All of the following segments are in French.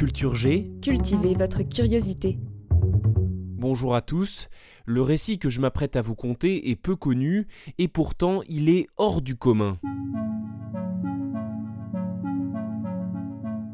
Culture G, Cultivez votre curiosité. bonjour à tous. Le récit que je m'apprête à vous conter est peu connu et pourtant il est hors du commun.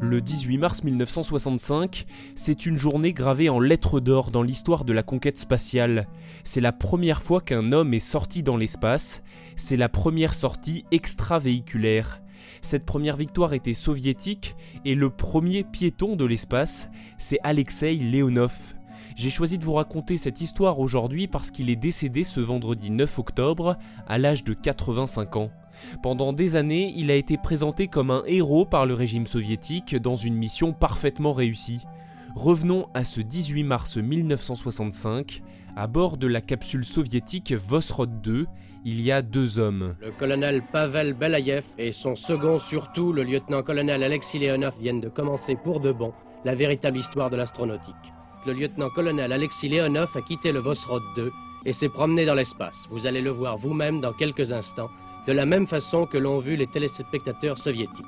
Le 18 mars 1965, c'est une journée gravée en lettres d'or dans l'histoire de la conquête spatiale. C'est la première fois qu'un homme est sorti dans l'espace, c'est la première sortie extravéhiculaire. Cette première victoire était soviétique et le premier piéton de l'espace, c'est Alexei Leonov. J'ai choisi de vous raconter cette histoire aujourd'hui parce qu'il est décédé ce vendredi 9 octobre à l'âge de 85 ans. Pendant des années, il a été présenté comme un héros par le régime soviétique dans une mission parfaitement réussie. Revenons à ce 18 mars 1965. À bord de la capsule soviétique Vosrod 2, il y a deux hommes. Le colonel Pavel Belayev et son second surtout, le lieutenant-colonel Alexis Leonov, viennent de commencer pour de bon la véritable histoire de l'astronautique. Le lieutenant-colonel Alexis Leonov a quitté le Vosrod 2 et s'est promené dans l'espace. Vous allez le voir vous-même dans quelques instants, de la même façon que l'ont vu les téléspectateurs soviétiques.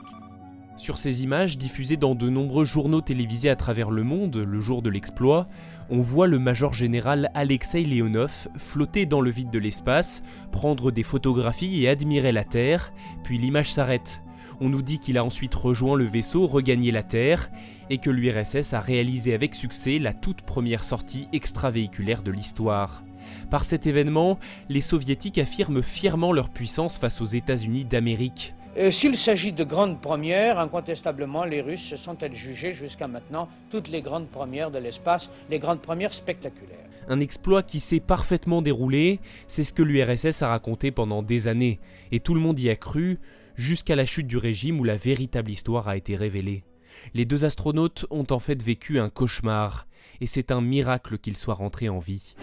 Sur ces images diffusées dans de nombreux journaux télévisés à travers le monde le jour de l'exploit, on voit le major général Alexei Leonov flotter dans le vide de l'espace, prendre des photographies et admirer la Terre, puis l'image s'arrête. On nous dit qu'il a ensuite rejoint le vaisseau, regagné la Terre, et que l'URSS a réalisé avec succès la toute première sortie extravéhiculaire de l'histoire. Par cet événement, les soviétiques affirment fièrement leur puissance face aux États-Unis d'Amérique. Euh, S'il s'agit de grandes premières, incontestablement, les Russes se sont adjugés jusqu'à maintenant toutes les grandes premières de l'espace, les grandes premières spectaculaires. Un exploit qui s'est parfaitement déroulé, c'est ce que l'URSS a raconté pendant des années, et tout le monde y a cru, jusqu'à la chute du régime où la véritable histoire a été révélée. Les deux astronautes ont en fait vécu un cauchemar, et c'est un miracle qu'ils soient rentrés en vie.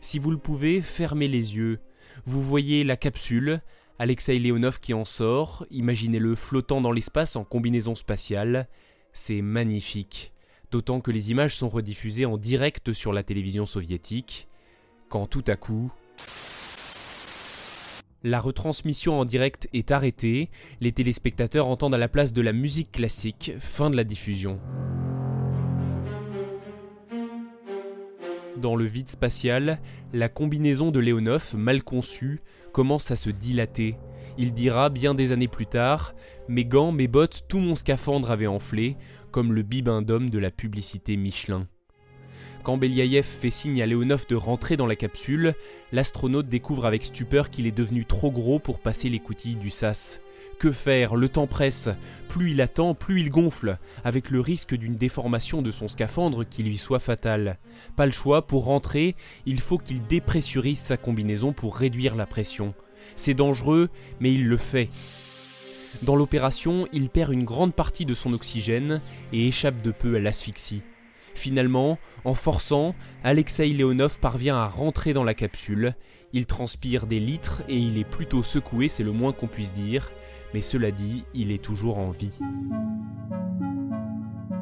Si vous le pouvez, fermez les yeux. Vous voyez la capsule, Alexei Leonov qui en sort, imaginez-le flottant dans l'espace en combinaison spatiale. C'est magnifique. D'autant que les images sont rediffusées en direct sur la télévision soviétique. Quand tout à coup... La retransmission en direct est arrêtée, les téléspectateurs entendent à la place de la musique classique, fin de la diffusion. Dans le vide spatial, la combinaison de Leonov, mal conçue, commence à se dilater. Il dira bien des années plus tard Mes gants, mes bottes, tout mon scaphandre avait enflé, comme le bibin d'homme de la publicité Michelin. Quand Beliaïev fait signe à Leonov de rentrer dans la capsule, l'astronaute découvre avec stupeur qu'il est devenu trop gros pour passer les du sas. Que faire? Le temps presse. Plus il attend, plus il gonfle, avec le risque d'une déformation de son scaphandre qui lui soit fatale. Pas le choix, pour rentrer, il faut qu'il dépressurise sa combinaison pour réduire la pression. C'est dangereux, mais il le fait. Dans l'opération, il perd une grande partie de son oxygène et échappe de peu à l'asphyxie. Finalement, en forçant, Alexei Leonov parvient à rentrer dans la capsule. Il transpire des litres et il est plutôt secoué, c'est le moins qu'on puisse dire, mais cela dit, il est toujours en vie.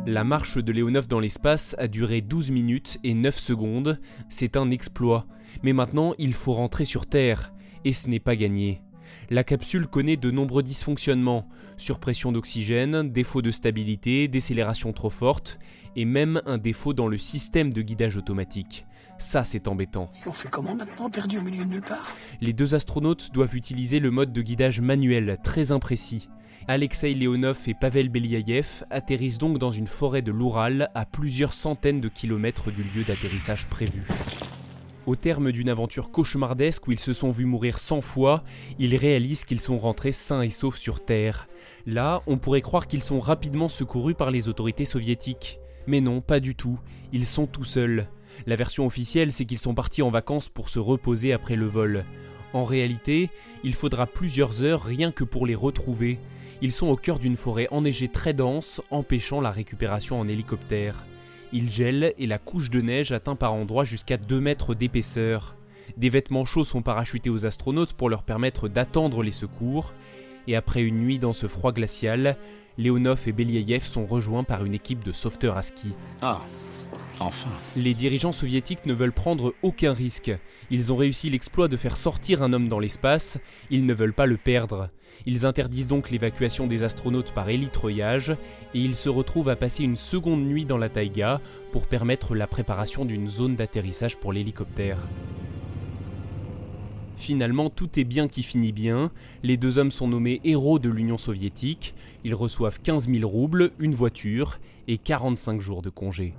La marche de Leonov dans l'espace a duré 12 minutes et 9 secondes, c'est un exploit, mais maintenant il faut rentrer sur Terre, et ce n'est pas gagné. La capsule connaît de nombreux dysfonctionnements, surpression d'oxygène, défaut de stabilité, décélération trop forte, et même un défaut dans le système de guidage automatique. Ça, c'est embêtant. Et on fait comment maintenant, perdu au milieu de nulle part? Les deux astronautes doivent utiliser le mode de guidage manuel, très imprécis. Alexei Leonov et Pavel Beliaïev atterrissent donc dans une forêt de l'Oural à plusieurs centaines de kilomètres du lieu d'atterrissage prévu. Au terme d'une aventure cauchemardesque où ils se sont vus mourir 100 fois, ils réalisent qu'ils sont rentrés sains et saufs sur Terre. Là, on pourrait croire qu'ils sont rapidement secourus par les autorités soviétiques. Mais non, pas du tout. Ils sont tout seuls. La version officielle, c'est qu'ils sont partis en vacances pour se reposer après le vol. En réalité, il faudra plusieurs heures rien que pour les retrouver. Ils sont au cœur d'une forêt enneigée très dense, empêchant la récupération en hélicoptère. Il gèle et la couche de neige atteint par endroits jusqu'à 2 mètres d'épaisseur. Des vêtements chauds sont parachutés aux astronautes pour leur permettre d'attendre les secours. Et après une nuit dans ce froid glacial, Leonov et Beliayev sont rejoints par une équipe de sauveteurs à ski. Ah, enfin. Les dirigeants soviétiques ne veulent prendre aucun risque. Ils ont réussi l'exploit de faire sortir un homme dans l'espace, ils ne veulent pas le perdre. Ils interdisent donc l'évacuation des astronautes par élitreillage et ils se retrouvent à passer une seconde nuit dans la taïga pour permettre la préparation d'une zone d'atterrissage pour l'hélicoptère. Finalement, tout est bien qui finit bien. Les deux hommes sont nommés héros de l'Union soviétique. Ils reçoivent 15 000 roubles, une voiture et 45 jours de congé.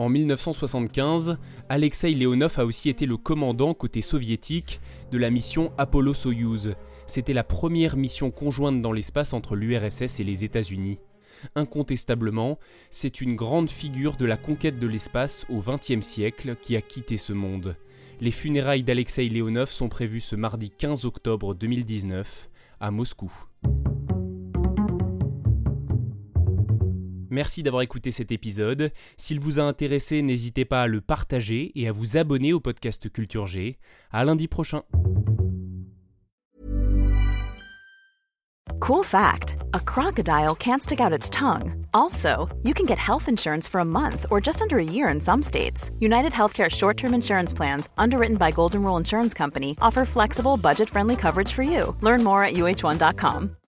En 1975, Alexei Leonov a aussi été le commandant côté soviétique de la mission Apollo-Soyuz. C'était la première mission conjointe dans l'espace entre l'URSS et les États-Unis. Incontestablement, c'est une grande figure de la conquête de l'espace au XXe siècle qui a quitté ce monde. Les funérailles d'Alexei Leonov sont prévues ce mardi 15 octobre 2019 à Moscou. Merci d'avoir écouté cet épisode. S'il vous a intéressé, n'hésitez pas à le partager et à vous abonner au podcast Culture G. À lundi prochain. Cool fact a crocodile can't stick out its tongue. Also, you can get health insurance for a month or just under a year in some states. United Healthcare short term insurance plans, underwritten by Golden Rule Insurance Company, offer flexible, budget friendly coverage for you. Learn more at uh1.com.